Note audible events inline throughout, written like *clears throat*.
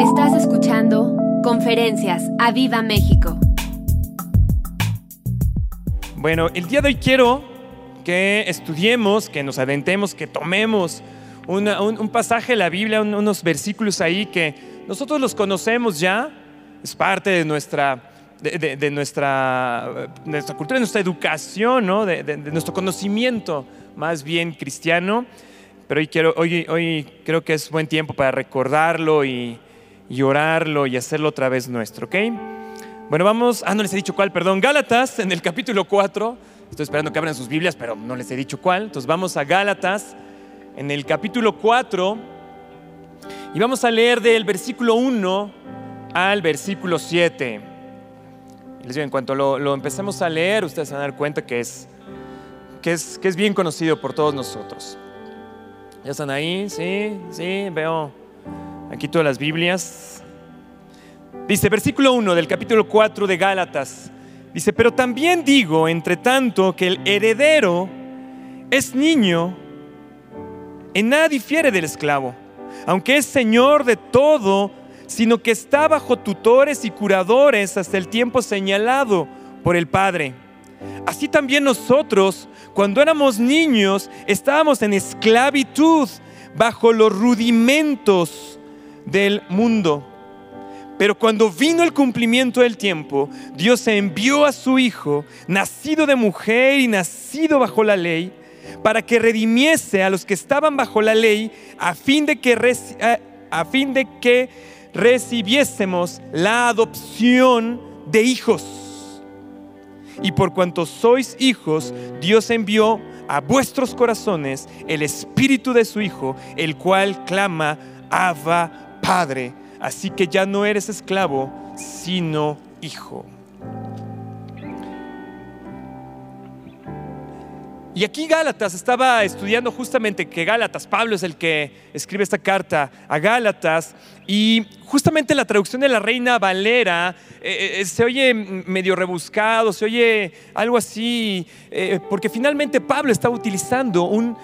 Estás escuchando Conferencias a Viva México. Bueno, el día de hoy quiero que estudiemos, que nos adentremos, que tomemos un, pasaje de la Biblia, un- unos versículos ahí que nosotros los conocemos ya, es parte de nuestra, de, nuestra, nuestra cultura, de nuestra educación, ¿no? de nuestro conocimiento más bien cristiano. Pero hoy, quiero, hoy, hoy creo que es buen tiempo para recordarlo y, y orarlo y hacerlo otra vez nuestro, ¿ok? Bueno, vamos, ah, no les he dicho cuál, perdón, Gálatas en el capítulo 4, estoy esperando que abran sus Biblias, pero no les he dicho cuál, entonces vamos a Gálatas en el capítulo 4 y vamos a leer del versículo 1 al versículo 7. Les digo, en cuanto lo, lo empecemos a leer, ustedes se van a dar cuenta que es, que, es, que es bien conocido por todos nosotros. ¿Ya están ahí? Sí, sí, veo aquí todas las Biblias. Dice, versículo 1 del capítulo 4 de Gálatas. Dice, pero también digo, entre tanto, que el heredero es niño, en nada difiere del esclavo, aunque es señor de todo, sino que está bajo tutores y curadores hasta el tiempo señalado por el Padre. Así también nosotros, cuando éramos niños, estábamos en esclavitud bajo los rudimentos del mundo. Pero cuando vino el cumplimiento del tiempo, Dios envió a su Hijo, nacido de mujer y nacido bajo la ley, para que redimiese a los que estaban bajo la ley, a fin de que, a fin de que recibiésemos la adopción de hijos. Y por cuanto sois hijos, Dios envió a vuestros corazones el espíritu de su Hijo, el cual clama, Abba, Padre. Así que ya no eres esclavo, sino hijo. Y aquí Gálatas estaba estudiando justamente que Gálatas, Pablo es el que escribe esta carta a Gálatas y justamente la traducción de la Reina Valera eh, eh, se oye medio rebuscado, se oye algo así, eh, porque finalmente Pablo estaba utilizando un,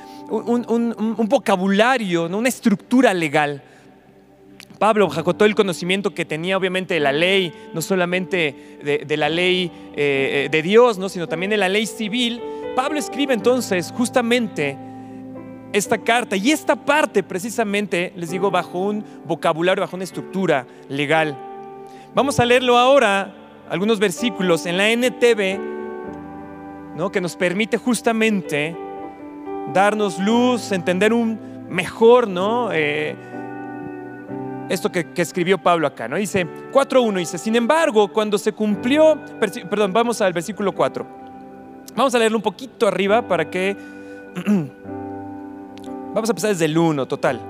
vocabulario, una estructura legal. Pablo, todo el conocimiento que tenía obviamente de la ley, no solamente de, de la ley eh, de Dios, ¿no? sino también de la ley civil, Pablo escribe entonces justamente esta carta y esta parte precisamente, les digo, bajo un vocabulario, bajo una estructura legal. Vamos a leerlo ahora, algunos versículos en la NTV, ¿no? que nos permite justamente darnos luz, entender un mejor, ¿no? Eh, esto que, escribió Pablo acá, ¿no? Dice 4.1, dice, sin embargo, cuando se cumplió, perdón, vamos al versículo 4. Vamos a leerlo un poquito arriba para que... *clears throat* Vamos a empezar desde el 1, total.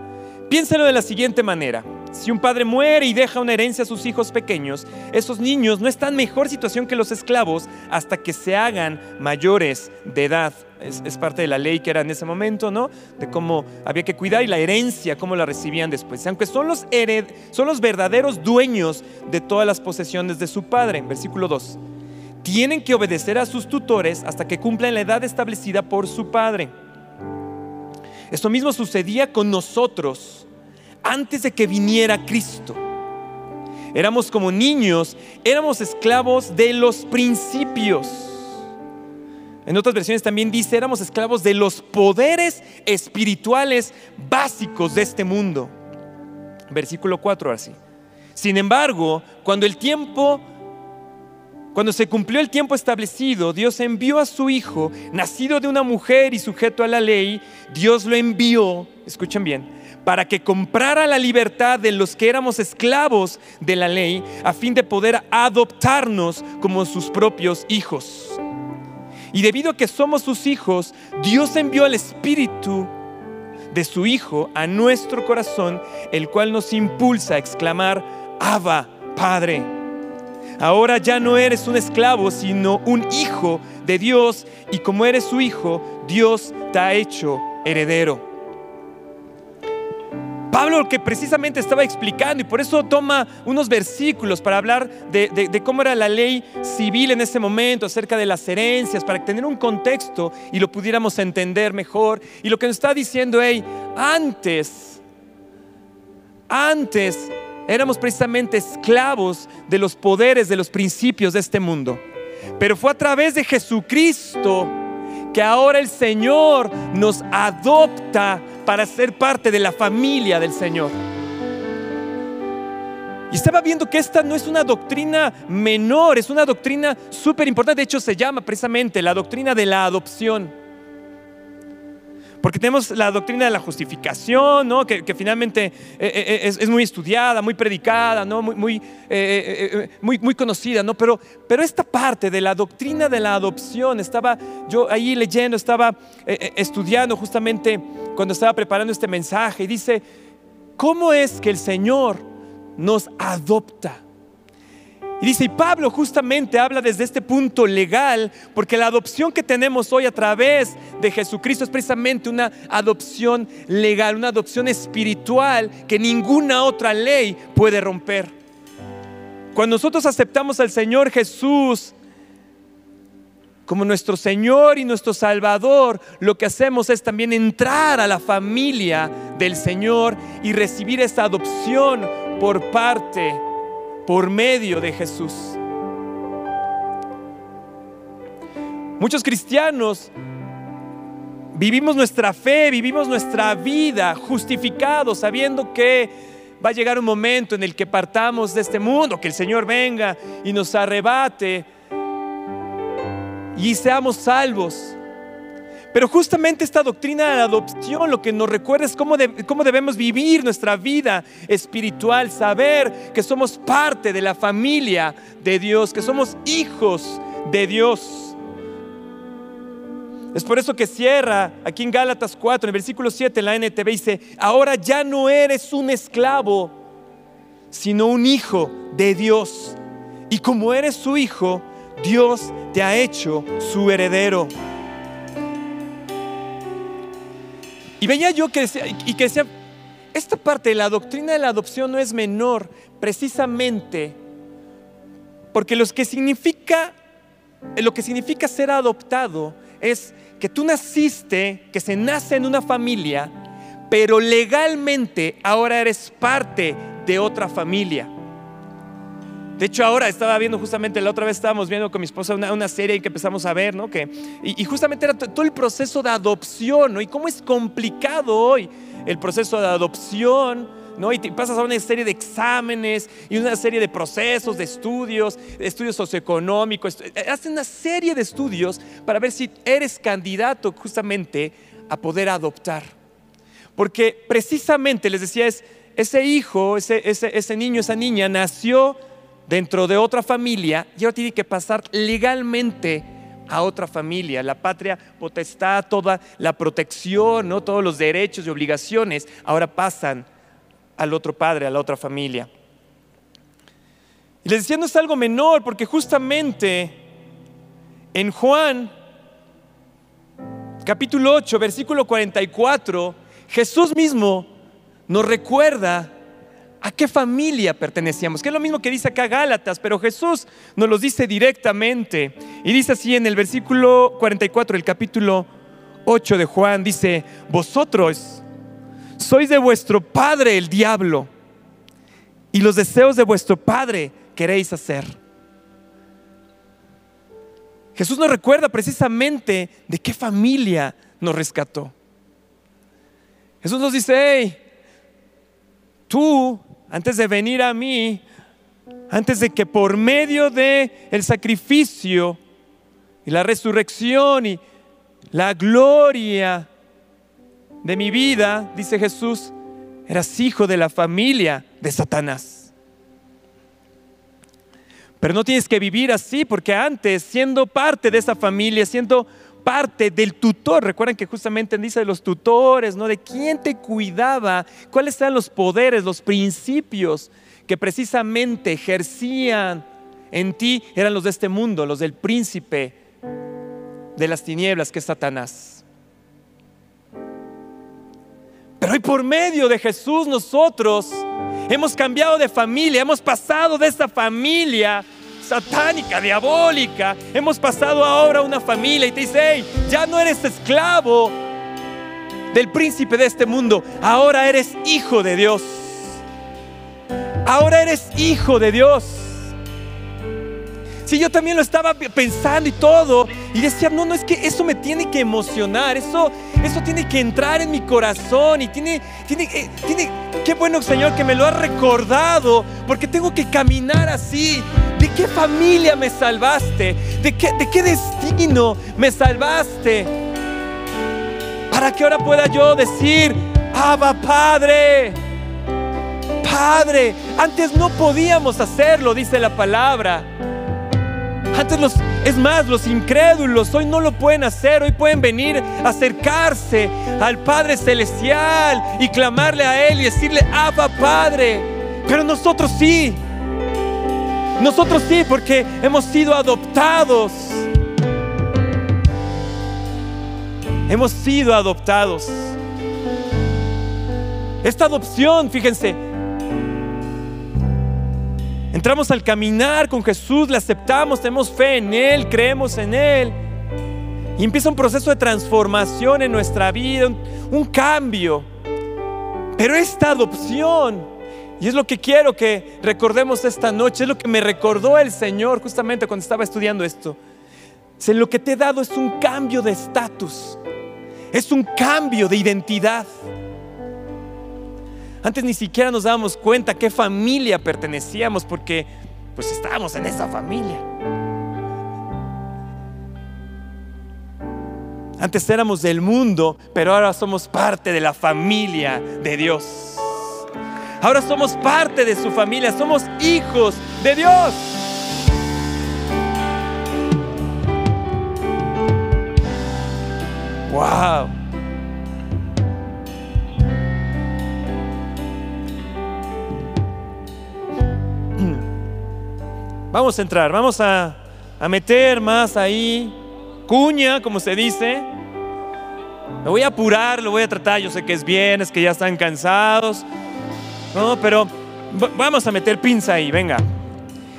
Piénselo de la siguiente manera. Si un padre muere y deja una herencia a sus hijos pequeños, esos niños no están en mejor situación que los esclavos hasta que se hagan mayores de edad. Es, parte de la ley que era en ese momento, ¿no? De cómo había que cuidar y la herencia, cómo la recibían después. Aunque son los, hered- son los verdaderos dueños de todas las posesiones de su padre. Versículo 2. Tienen que obedecer a sus tutores hasta que cumplan la edad establecida por su padre. Esto mismo sucedía con nosotros antes de que viniera Cristo. Éramos como niños, éramos esclavos de los principios. En otras versiones también dice, éramos esclavos de los poderes espirituales básicos de este mundo. Versículo 4 así. Sin embargo, cuando el tiempo cuando se cumplió el tiempo establecido, Dios envió a su Hijo, nacido de una mujer y sujeto a la ley, Dios lo envió, escuchen bien, para que comprara la libertad de los que éramos esclavos de la ley, a fin de poder adoptarnos como sus propios hijos. Y debido a que somos sus hijos, Dios envió al Espíritu de su Hijo a nuestro corazón, el cual nos impulsa a exclamar, Abba, Padre. Ahora ya no eres un esclavo, sino un hijo de Dios, y como eres su hijo, Dios te ha hecho heredero. Pablo que precisamente estaba explicando y por eso toma unos versículos para hablar de, de- de cómo era la ley civil en ese momento, acerca de las herencias, para tener un contexto y lo pudiéramos entender mejor. Y lo que nos está diciendo, hey, antes, antes éramos precisamente esclavos de los poderes, de los principios de este mundo. Pero fue a través de Jesucristo que ahora el Señor nos adopta para ser parte de la familia del Señor. Y estaba viendo que esta no es una doctrina menor, es una doctrina súper importante. De hecho, se llama precisamente la doctrina de la adopción. Porque tenemos la doctrina de la justificación, ¿no? que, finalmente eh, eh, es, muy estudiada, muy predicada, ¿no? muy, eh, muy, muy, conocida. ¿no? Pero, pero esta parte de la doctrina de la adopción, estaba yo ahí leyendo, estaba estudiando justamente cuando estaba preparando este mensaje y dice, ¿cómo es que el Señor nos adopta? Y dice, y Pablo justamente habla desde este punto legal, porque la adopción que tenemos hoy a través de Jesucristo es precisamente una adopción legal, una adopción espiritual que ninguna otra ley puede romper. Cuando nosotros aceptamos al Señor Jesús como nuestro Señor y nuestro Salvador, lo que hacemos es también entrar a la familia del Señor y recibir esa adopción por parte de por medio de Jesús. Muchos cristianos vivimos nuestra fe, vivimos nuestra vida justificados, sabiendo que va a llegar un momento en el que partamos de este mundo, que el Señor venga y nos arrebate y seamos salvos. Pero justamente esta doctrina de la adopción lo que nos recuerda es cómo, cómo, debemos vivir nuestra vida espiritual, saber que somos parte de la familia de Dios, que somos hijos de Dios. Es por eso que cierra aquí en Gálatas 4, en el versículo 7, en la NTV dice, ahora ya no eres un esclavo, sino un hijo de Dios. Y como eres su hijo, Dios te ha hecho su heredero. Y veía yo que decía, y que esta parte de la doctrina de la adopción no es menor, precisamente porque que significa, lo que significa ser adoptado es que tú naciste, que se nace en una familia, pero legalmente ahora eres parte de otra familia. De hecho, ahora estaba viendo justamente, la otra vez estábamos viendo con mi esposa una, serie que empezamos a ver, ¿no? Que, y, justamente era todo el proceso de adopción, ¿no? Y cómo es complicado hoy el proceso de adopción, ¿no? Y te pasas a una serie de exámenes y una serie de procesos, de estudios, estudios socioeconómicos. Hacen una serie de estudios para ver si eres candidato justamente a poder adoptar. Porque precisamente, les decía, es, ese hijo, ese, ese, ese niño, esa niña nació dentro de otra familia y ahora tiene que pasar legalmente a otra familia. La patria potestad, toda la protección, ¿no? todos los derechos y obligaciones ahora pasan al otro padre, a la otra familia. Y les decía, no es algo menor, porque justamente en Juan, capítulo 8, versículo 44, Jesús mismo nos recuerda a qué familia pertenecíamos, que es lo mismo que dice acá Gálatas, pero Jesús nos lo dice directamente. Y dice así en el versículo 44 del capítulo 8 de Juan, dice, vosotros sois de vuestro padre el diablo, y los deseos de vuestro padre queréis hacer. Jesús nos recuerda precisamente de qué familia nos rescató. Jesús nos dice, hey, tú antes de venir a mí, antes de que por medio de el sacrificio y la resurrección y la gloria de mi vida, dice Jesús, eras hijo de la familia de Satanás. Pero no tienes que vivir así, porque antes, siendo parte de esa familia, siendo parte del tutor. Recuerden que justamente dice de los tutores, ¿no? De quién te cuidaba, cuáles eran los poderes, los principios que precisamente ejercían en ti, eran los de este mundo, los del príncipe de las tinieblas que es Satanás. Pero hoy por medio de Jesús nosotros hemos cambiado de familia, hemos pasado de esa familia satánica, diabólica. Hemos pasado ahora a una familia y te dice, hey, ya no eres esclavo del príncipe de este mundo, ahora eres hijo de Dios. Ahora eres hijo de Dios. Si yo también lo estaba pensando y todo, y decía, no, no, es que eso me tiene que emocionar, eso, eso tiene que entrar en mi corazón y tiene, tiene, eh, tiene, qué bueno Señor que me lo ha recordado, porque tengo que caminar así. ¿De qué familia me salvaste? ¿De qué, de qué destino me salvaste? Para que ahora pueda yo decir, Abba Padre, Padre, antes no podíamos hacerlo, dice la palabra. Antes los, es más, los incrédulos hoy no lo pueden hacer, hoy pueden venir, acercarse al Padre Celestial y clamarle a Él y decirle, Abba Padre. Pero nosotros sí, nosotros sí, porque hemos sido adoptados. Hemos sido adoptados. Esta adopción, fíjense, entramos al caminar con Jesús, le aceptamos, tenemos fe en Él, creemos en Él. Y empieza un proceso de transformación en nuestra vida, un, cambio. Pero esta adopción, y es lo que quiero que recordemos esta noche, es lo que me recordó el Señor justamente cuando estaba estudiando esto. Si lo que te he dado es un cambio de estatus, es un cambio de identidad. Antes ni siquiera nos dábamos cuenta qué familia pertenecíamos porque pues estábamos en esa familia. Antes éramos del mundo, pero ahora somos parte de la familia de Dios. Ahora somos parte de su familia, somos hijos de Dios. Wow. Vamos a entrar, vamos a, meter más ahí, cuña, como se dice. Me voy a apurar, lo voy a tratar. Yo sé que es bien, es que ya están cansados. No, pero vamos a meter pinza ahí, venga.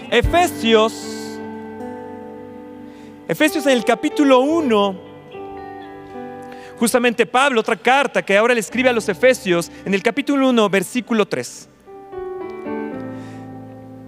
Efesios, Efesios en el capítulo 1, justamente Pablo, otra carta que ahora le escribe a los Efesios, en el capítulo 1, versículo 3.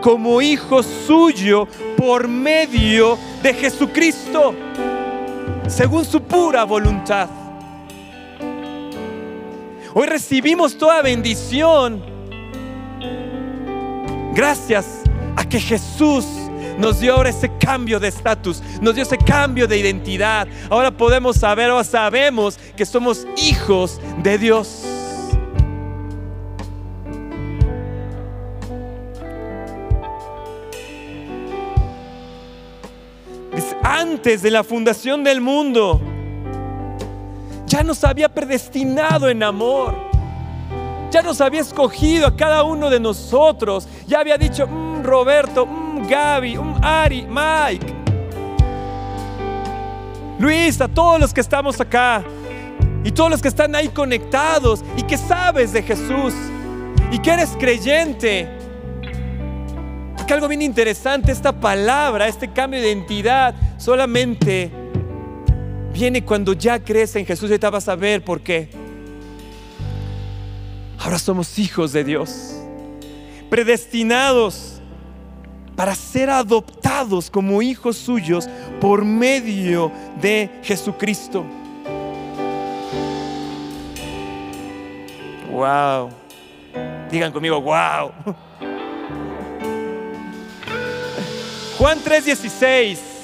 como hijo suyo por medio de Jesucristo, según su pura voluntad. Hoy recibimos toda bendición gracias a que Jesús nos dio ahora ese cambio de estatus, nos dio ese cambio de identidad. Ahora podemos saber o sabemos que somos hijos de Dios. Antes de la fundación del mundo. Ya nos había predestinado en amor. Ya nos había escogido a cada uno de nosotros. Ya había dicho, mm, Roberto, mm, Gaby, mm, Ari, Mike. Luis, a todos los que estamos acá y todos los que están ahí conectados y que sabes de Jesús y que eres creyente que algo bien interesante, esta palabra, este cambio de identidad, solamente viene cuando ya crees en Jesús y vas a ver por qué. Ahora somos hijos de Dios, predestinados para ser adoptados como hijos suyos por medio de Jesucristo. Wow. Digan conmigo, wow. *laughs* Juan 3:16,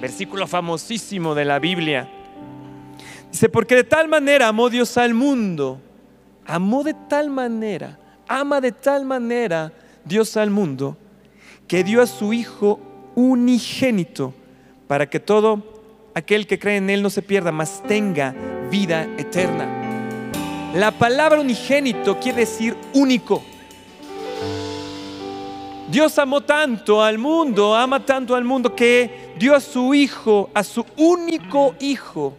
versículo famosísimo de la Biblia. Dice, porque de tal manera amó Dios al mundo, amó de tal manera, ama de tal manera Dios al mundo, que dio a su Hijo unigénito, para que todo aquel que cree en Él no se pierda, mas tenga vida eterna. La palabra unigénito quiere decir único. Dios amó tanto al mundo, ama tanto al mundo que dio a su Hijo, a su único Hijo,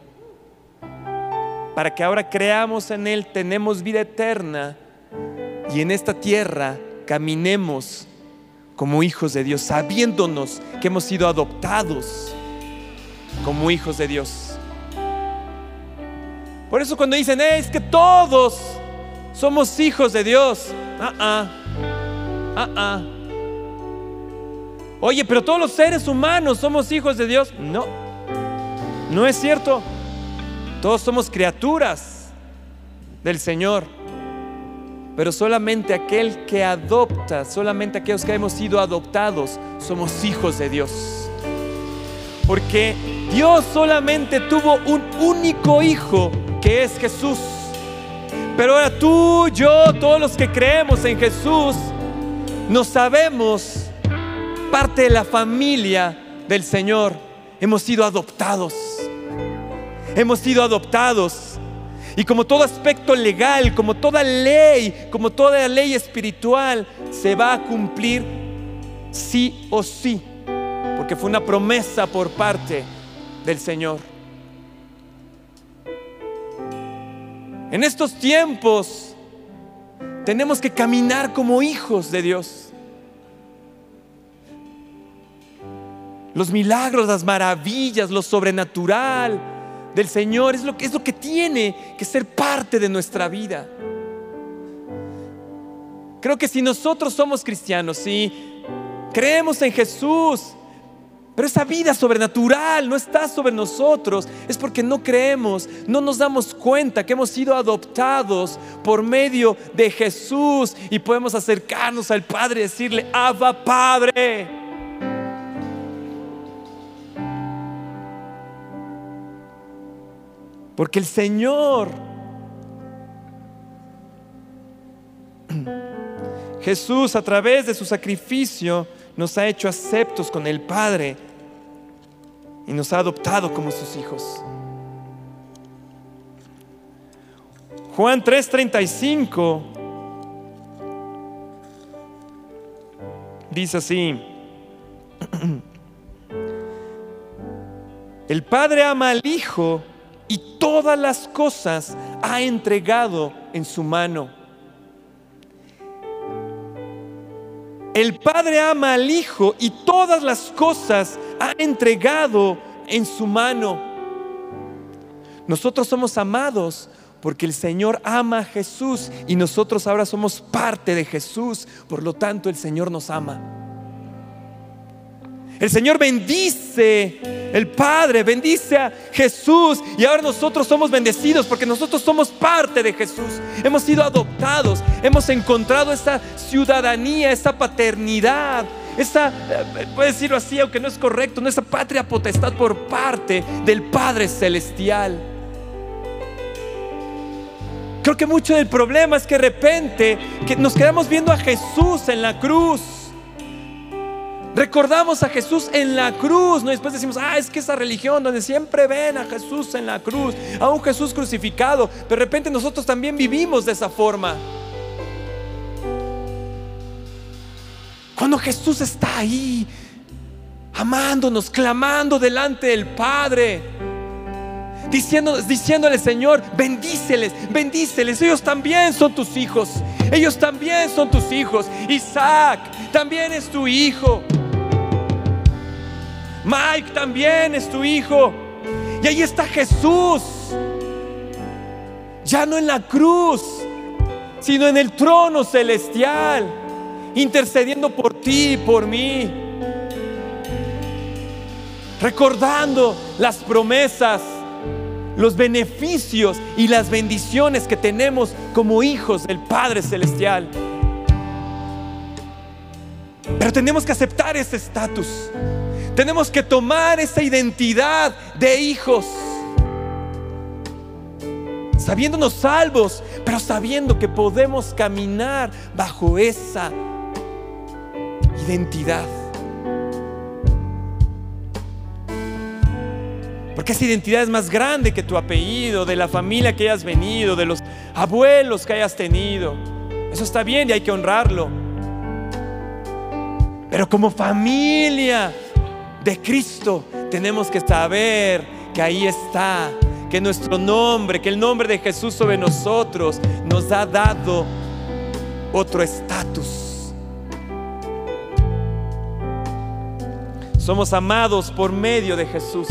para que ahora creamos en Él, tenemos vida eterna y en esta tierra caminemos como hijos de Dios, sabiéndonos que hemos sido adoptados como hijos de Dios. Por eso cuando dicen, es que todos somos hijos de Dios, ah, ah, ah, ah. Oye, pero todos los seres humanos somos hijos de Dios. No, no es cierto. Todos somos criaturas del Señor. Pero solamente aquel que adopta, solamente aquellos que hemos sido adoptados, somos hijos de Dios. Porque Dios solamente tuvo un único hijo, que es Jesús. Pero ahora tú, yo, todos los que creemos en Jesús, nos sabemos parte de la familia del Señor. Hemos sido adoptados. Hemos sido adoptados. Y como todo aspecto legal, como toda ley, como toda ley espiritual, se va a cumplir sí o sí. Porque fue una promesa por parte del Señor. En estos tiempos tenemos que caminar como hijos de Dios. Los milagros, las maravillas, lo sobrenatural del Señor es lo que, es lo que tiene que ser parte de nuestra vida. Creo que si nosotros somos cristianos, si creemos en Jesús, pero esa vida sobrenatural no está sobre nosotros, es porque no creemos, no nos damos cuenta que hemos sido adoptados por medio de Jesús y podemos acercarnos al Padre y decirle, Abba Padre. Porque el Señor, Jesús a través de su sacrificio nos ha hecho aceptos con el Padre y nos ha adoptado como sus hijos. Juan 3:35 dice así, *clears throat* el Padre ama al Hijo y todas las cosas ha entregado en su mano. El Padre ama al Hijo y todas las cosas ha entregado en su mano. Nosotros somos amados porque el Señor ama a Jesús y nosotros ahora somos parte de Jesús. Por lo tanto, el Señor nos ama. El Señor bendice, el Padre bendice a Jesús y ahora nosotros somos bendecidos porque nosotros somos parte de Jesús. Hemos sido adoptados, hemos encontrado esa ciudadanía, esa paternidad, esa, eh, puede decirlo así, aunque no es correcto, no esa patria potestad por parte del Padre Celestial. Creo que mucho del problema es que de repente que nos quedamos viendo a Jesús en la cruz Recordamos a Jesús en la cruz, ¿no? después decimos, ah, es que esa religión donde siempre ven a Jesús en la cruz, a un Jesús crucificado, de repente nosotros también vivimos de esa forma. Cuando Jesús está ahí, amándonos, clamando delante del Padre, diciendo, diciéndole, Señor, bendíceles, bendíceles, ellos también son tus hijos, ellos también son tus hijos. Isaac también es tu hijo. Mike también es tu hijo. Y ahí está Jesús. Ya no en la cruz, sino en el trono celestial, intercediendo por ti y por mí. Recordando las promesas, los beneficios y las bendiciones que tenemos como hijos del Padre Celestial. Pero tenemos que aceptar ese estatus. Tenemos que tomar esa identidad de hijos. Sabiéndonos salvos, pero sabiendo que podemos caminar bajo esa identidad. Porque esa identidad es más grande que tu apellido, de la familia que hayas venido, de los abuelos que hayas tenido. Eso está bien y hay que honrarlo. Pero como familia de Cristo tenemos que saber que ahí está, que nuestro nombre, que el nombre de Jesús sobre nosotros nos ha dado otro estatus. Somos amados por medio de Jesús.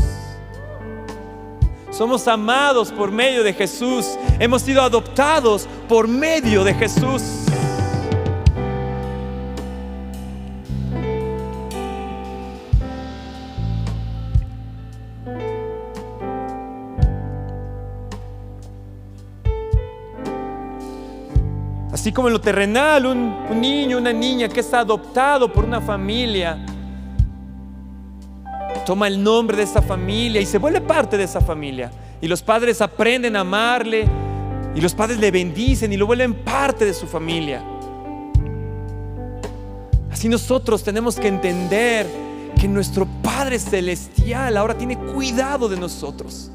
Somos amados por medio de Jesús. Hemos sido adoptados por medio de Jesús. Así como en lo terrenal, un, niño, una niña que es adoptado por una familia, toma el nombre de esa familia y se vuelve parte de esa familia. Y los padres aprenden a amarle y los padres le bendicen y lo vuelven parte de su familia. Así nosotros tenemos que entender que nuestro Padre Celestial ahora tiene cuidado de nosotros.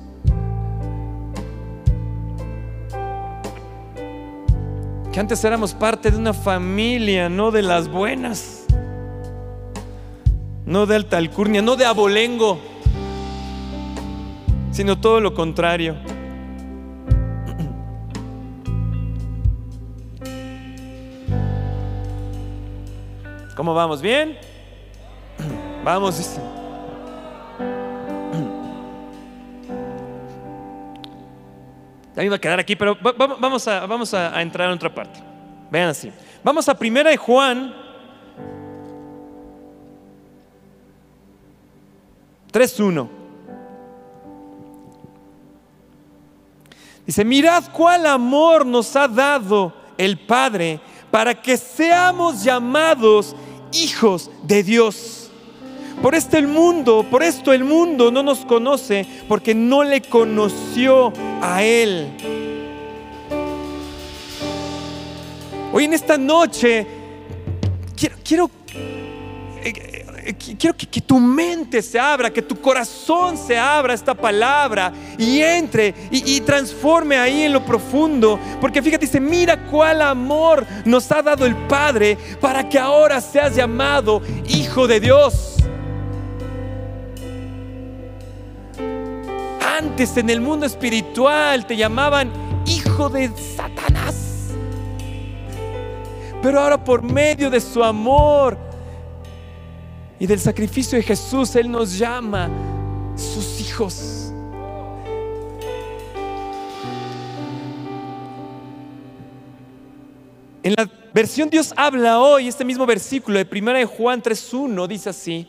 Que antes éramos parte de una familia, no de las buenas no de alta alcurnia, no de abolengo, sino todo lo contrario. ¿Cómo vamos? ¿Bien? Vamos. Ya me iba a quedar aquí, pero vamos a, vamos a entrar en otra parte. Vean así. Vamos a primera de Juan 3.1. Dice, mirad cuál amor nos ha dado el Padre para que seamos llamados hijos de Dios. Por este el mundo, por esto el mundo no nos conoce porque no le conoció a Él. Hoy en esta noche quiero, quiero eh, quiero que, tu mente se abra, que tu corazón se abra a esta palabra y entre y, y, transforme ahí en lo profundo. Porque fíjate, dice, mira cuál amor nos ha dado el Padre para que ahora seas llamado hijo de Dios. Antes en el mundo espiritual te llamaban hijo de Satanás. Pero ahora por medio de su amor, y del sacrificio de Jesús, Él nos llama sus hijos. En la versión Dios habla hoy, este mismo versículo de 1 de Juan 3.1 dice así,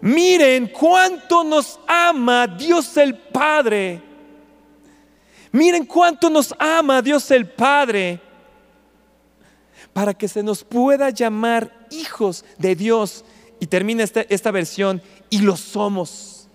miren cuánto nos ama Dios el Padre. Miren cuánto nos ama Dios el Padre para que se nos pueda llamar hijos de Dios y termina esta, esta versión, y lo somos.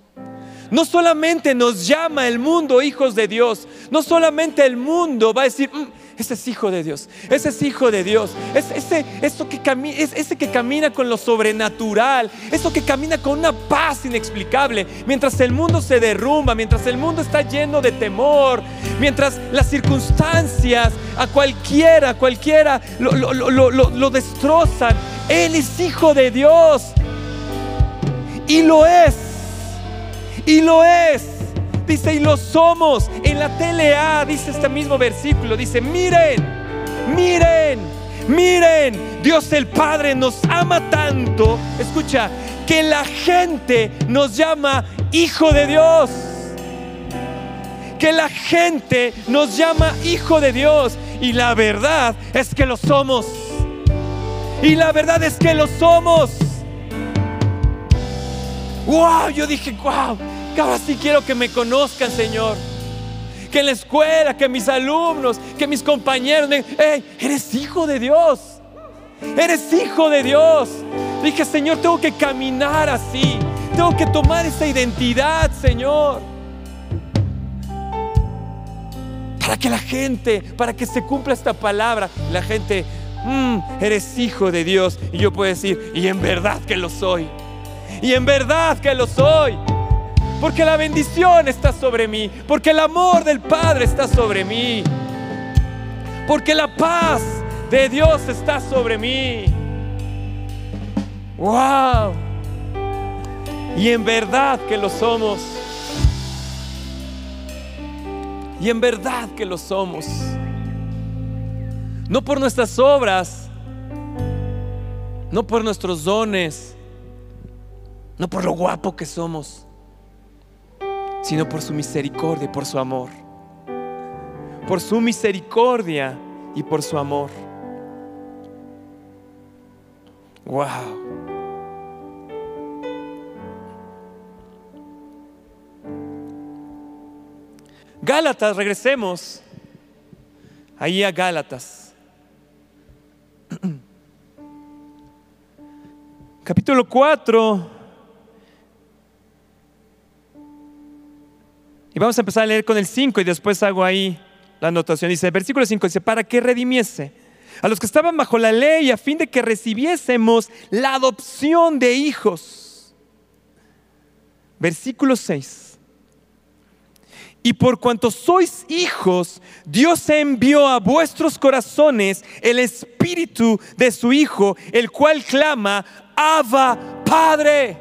No solamente nos llama el mundo hijos de Dios, no solamente el mundo va a decir, mm, ese es hijo de Dios, ese es hijo de Dios, es, ese, que es ese que camina con lo sobrenatural, eso que camina con una paz inexplicable, mientras el mundo se derrumba, mientras el mundo está lleno de temor, mientras las circunstancias a cualquiera, cualquiera lo, lo, lo destrozan, Él es hijo de Dios. Y lo es, y lo es. Dice, y lo somos. En la TLA dice este mismo versículo, dice, miren, miren, miren, Dios el Padre nos ama tanto, escucha, que la gente nos llama hijo de Dios. Que la gente nos llama hijo de Dios. Y la verdad es que lo somos. Y la verdad es que lo somos. Wow, yo dije, wow, que ahora sí quiero que me conozcan, Señor. Que en la escuela, que mis alumnos, que mis compañeros me hey, eres hijo de Dios. Eres hijo de Dios. Dije, Señor, tengo que caminar así. Tengo que tomar esa identidad, Señor. Para que la gente, para que se cumpla esta palabra, la gente, mm, eres hijo de Dios. Y yo puedo decir, y en verdad que lo soy. Y en verdad que lo soy. Porque la bendición está sobre mí. Porque el amor del Padre está sobre mí. Porque la paz de Dios está sobre mí. ¡Wow! Y en verdad que lo somos. Y en verdad que lo somos. No por nuestras obras, no por nuestros dones, no por lo guapo que somos, sino por su misericordia y por su amor. Por su misericordia y por su amor. Wow. Gálatas, regresemos ahí a Gálatas. *clears throat* Capítulo 4. Y vamos a empezar a leer con el 5 y después hago ahí la anotación. Dice, versículo 5 dice, para que redimiese a los que estaban bajo la ley a fin de que recibiésemos la adopción de hijos. Versículo 6. Y por cuanto sois hijos, Dios envió a vuestros corazones el espíritu de su Hijo, el cual clama, Abba, Padre.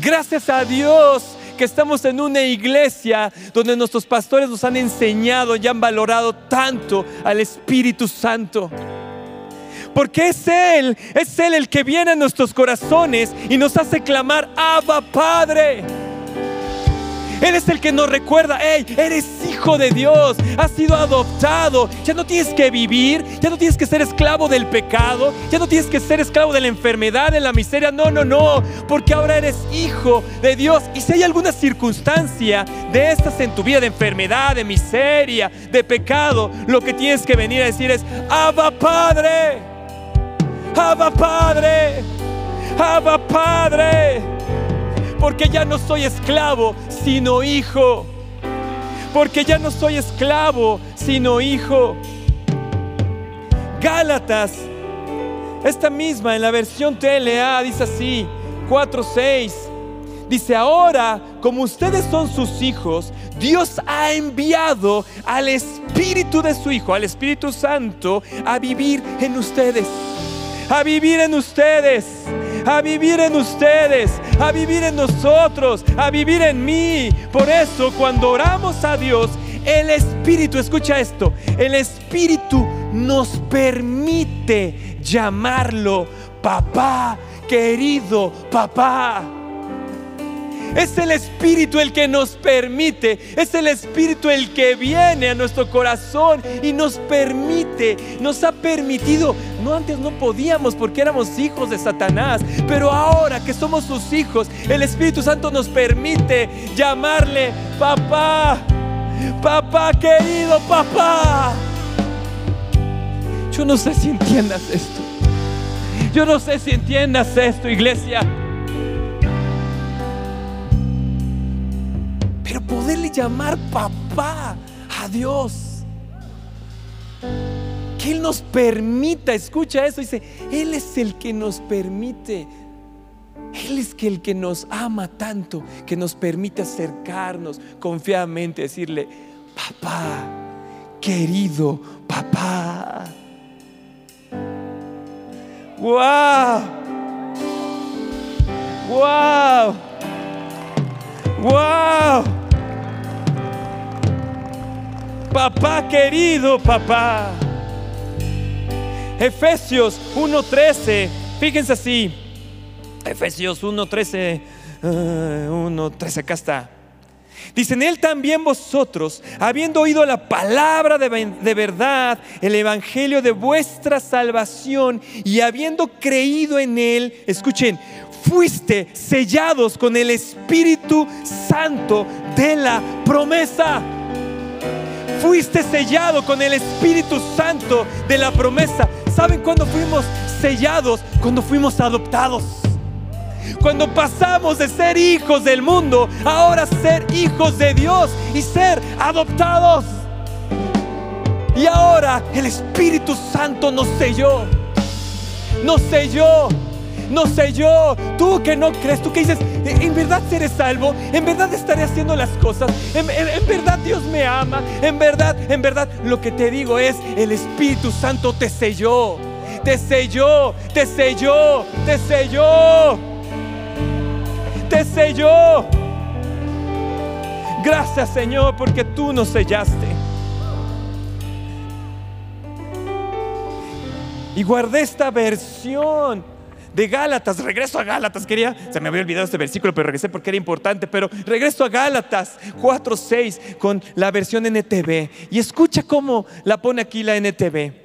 Gracias a Dios estamos en una iglesia donde nuestros pastores nos han enseñado y han valorado tanto al Espíritu Santo. Porque es Él, es Él el que viene a nuestros corazones y nos hace clamar, Abba Padre. Él es el que nos recuerda, hey, eres hijo de Dios, has sido adoptado, ya no tienes que vivir, ya no tienes que ser esclavo del pecado, ya no tienes que ser esclavo de la enfermedad, de la miseria, no, no, no, porque ahora eres hijo de Dios. Y si hay alguna circunstancia de estas en tu vida, de enfermedad, de miseria, de pecado, lo que tienes que venir a decir es, Abba Padre, Abba Padre, Abba Padre porque ya no soy esclavo, sino hijo. Porque ya no soy esclavo, sino hijo. Gálatas, esta misma en la versión TLA dice así, 4.6. Dice, ahora, como ustedes son sus hijos, Dios ha enviado al Espíritu de su Hijo, al Espíritu Santo, a vivir en ustedes. A vivir en ustedes a vivir en ustedes, a vivir en nosotros, a vivir en mí. Por eso cuando oramos a Dios, el Espíritu, escucha esto, el Espíritu nos permite llamarlo papá, querido papá. Es el Espíritu el que nos permite, es el Espíritu el que viene a nuestro corazón y nos permite, nos ha permitido. No antes no podíamos porque éramos hijos de Satanás, pero ahora que somos sus hijos, el Espíritu Santo nos permite llamarle papá, papá querido, papá. Yo no sé si entiendas esto. Yo no sé si entiendas esto, iglesia. poderle llamar papá a Dios. Que Él nos permita, escucha eso, dice, Él es el que nos permite. Él es el que nos ama tanto, que nos permite acercarnos confiadamente, decirle, papá, querido papá. ¡Wow! ¡Wow! ¡Wow! Papá querido, papá. Efesios 1.13, fíjense así. Efesios 1.13, 1.13, acá está. Dice, en él también vosotros, habiendo oído la palabra de, de, verdad, el evangelio de vuestra salvación, y habiendo creído en él, escuchen, fuiste sellados con el Espíritu Santo de la promesa fuiste sellado con el Espíritu Santo de la promesa. ¿Saben cuándo fuimos sellados? Cuando fuimos adoptados. Cuando pasamos de ser hijos del mundo, ahora ser hijos de Dios y ser adoptados. Y ahora el Espíritu Santo nos selló. Nos selló no sé yo, tú que no crees, tú que dices, en verdad seré salvo, en verdad estaré haciendo las cosas, en, verdad Dios me ama, en verdad, en verdad, lo que te digo es, el Espíritu Santo te selló te selló, te selló, te selló, te selló. Gracias Señor porque tú nos sellaste. Y guardé esta versión de Gálatas. Regreso a Gálatas. Quería, se me había olvidado este versículo, pero regresé porque era importante. Pero regreso a Gálatas 4:6 con la versión NTV. Y escucha cómo la pone aquí la NTV.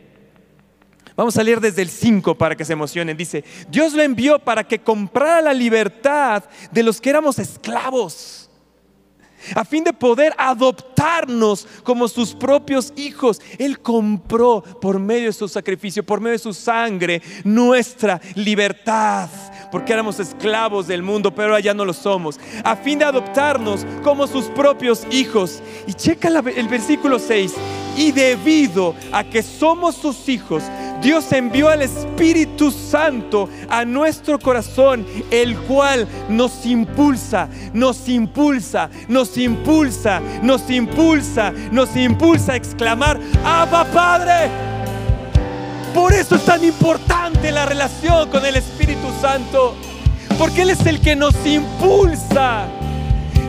Vamos a leer desde el 5 para que se emocionen. Dice, Dios lo envió para que comprara la libertad de los que éramos esclavos a fin de poder adoptarnos como sus propios hijos. Él compró por medio de su sacrificio, por medio de su sangre, nuestra libertad, porque éramos esclavos del mundo, pero ya no lo somos, a fin de adoptarnos como sus propios hijos. Y checa el versículo 6, y debido a que somos sus hijos, Dios envió al Espíritu Santo a nuestro corazón, el cual nos impulsa, nos impulsa, nos impulsa, nos impulsa, nos impulsa a exclamar, Abba Padre. Por eso es tan importante la relación con el Espíritu Santo, porque Él es el que nos impulsa.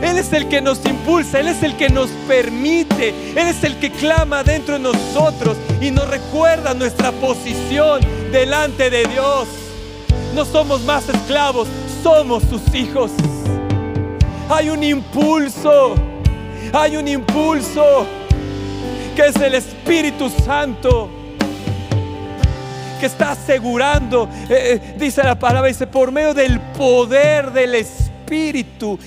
Él es el que nos impulsa, Él es el que nos permite, Él es el que clama dentro de nosotros y nos recuerda nuestra posición delante de Dios. No somos más esclavos, somos sus hijos. Hay un impulso, hay un impulso que es el Espíritu Santo que está asegurando, eh, eh, dice la palabra, dice, por medio del poder del Espíritu espíritu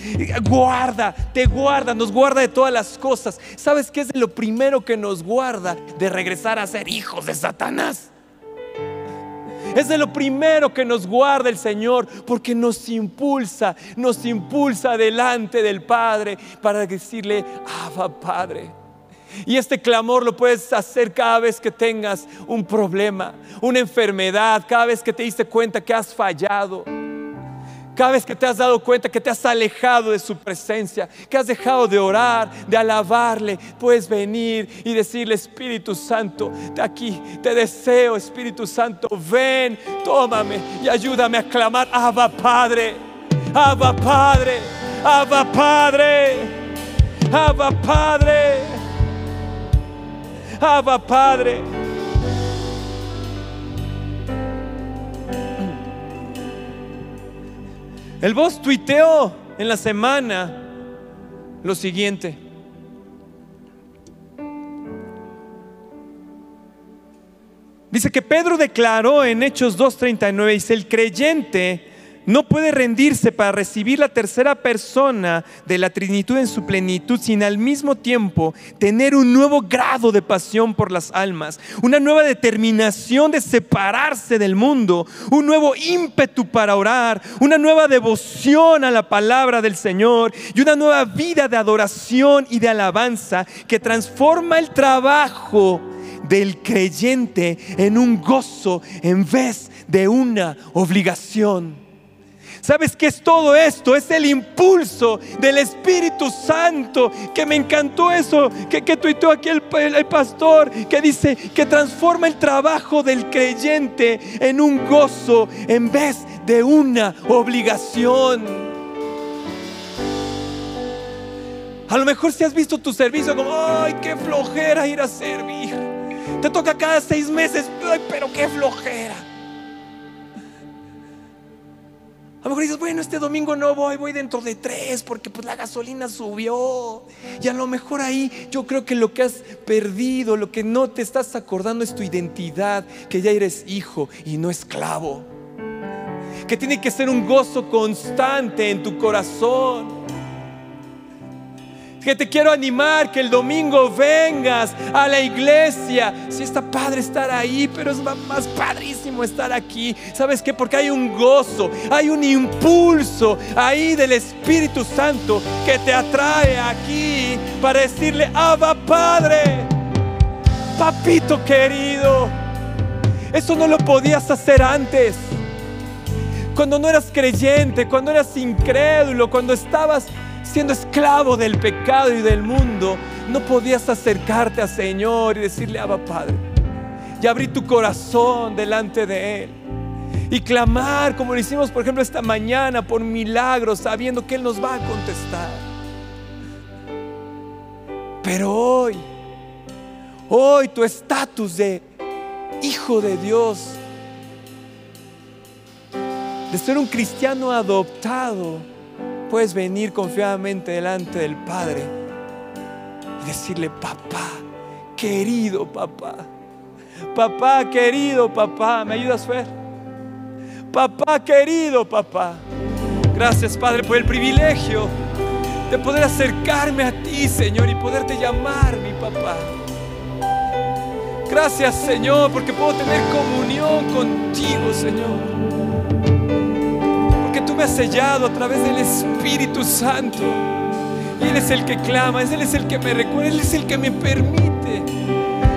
guarda, te guarda, nos guarda de todas las cosas. ¿Sabes qué es lo primero que nos guarda de regresar a ser hijos de Satanás? Es de lo primero que nos guarda el Señor porque nos impulsa, nos impulsa delante del Padre para decirle, Abba Padre. Y este clamor lo puedes hacer cada vez que tengas un problema, una enfermedad, cada vez que te diste cuenta que has fallado. Cada vez que te has dado cuenta que te has alejado de su presencia, que has dejado de orar, de alabarle, puedes venir y decirle, Espíritu Santo, de aquí te deseo, Espíritu Santo, ven, tómame y ayúdame a clamar, Abba Padre, Abba Padre, Abba Padre, Abba Padre, Abba Padre. El voz tuiteó en la semana lo siguiente. Dice que Pedro declaró en Hechos 2.39, dice, el creyente no puede rendirse para recibir la tercera persona de la Trinitud en su plenitud sin al mismo tiempo tener un nuevo grado de pasión por las almas, una nueva determinación de separarse del mundo, un nuevo ímpetu para orar, una nueva devoción a la palabra del Señor y una nueva vida de adoración y de alabanza que transforma el trabajo del creyente en un gozo en vez de una obligación. ¿Sabes qué es todo esto? Es el impulso del Espíritu Santo. Que me encantó eso que, que tuiteó aquí el, el pastor. Que dice que transforma el trabajo del creyente en un gozo en vez de una obligación. A lo mejor si has visto tu servicio como, ay, qué flojera ir a servir. Te toca cada seis meses, pero qué flojera. A lo mejor dices, bueno, este domingo no voy, voy dentro de tres porque pues la gasolina subió. Y a lo mejor ahí yo creo que lo que has perdido, lo que no te estás acordando es tu identidad, que ya eres hijo y no esclavo. Que tiene que ser un gozo constante en tu corazón que te quiero animar que el domingo vengas a la iglesia. Si está padre estar ahí, pero es más padrísimo estar aquí. ¿Sabes qué? Porque hay un gozo, hay un impulso ahí del Espíritu Santo que te atrae aquí para decirle, Abba Padre, papito querido. Eso no lo podías hacer antes. Cuando no eras creyente, cuando eras incrédulo, cuando estabas siendo esclavo del pecado y del mundo, no podías acercarte al Señor y decirle, Abba Padre, y abrir tu corazón delante de Él. Y clamar como lo hicimos, por ejemplo, esta mañana por milagros, sabiendo que Él nos va a contestar. Pero hoy, hoy tu estatus de hijo de Dios, de ser un cristiano adoptado, puedes venir confiadamente delante del Padre y decirle, papá, querido papá, papá, querido papá, ¿me ayudas, Fer? Papá, querido papá, gracias Padre por el privilegio de poder acercarme a ti, Señor, y poderte llamar mi papá. Gracias, Señor, porque puedo tener comunión contigo, Señor. Me sellado a través del Espíritu Santo. Y Él es el que clama, Él es el que me recuerda, Él es el que me permite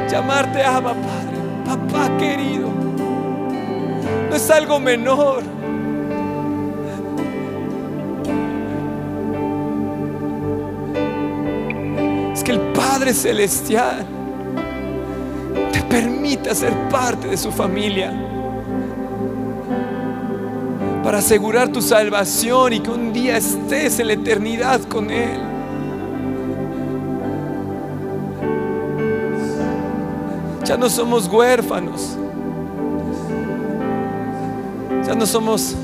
llamarte Abba, Padre, papá querido. No es algo menor. Es que el Padre Celestial te permita ser parte de su familia. Para asegurar tu salvación y que un día estés en la eternidad con Él. Ya no somos huérfanos. Ya no somos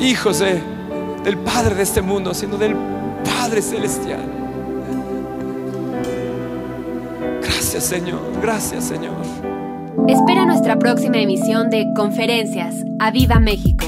hijos de, del Padre de este mundo, sino del Padre Celestial. Gracias Señor, gracias Señor. Espera nuestra próxima emisión de Conferencias. ¡A Viva México!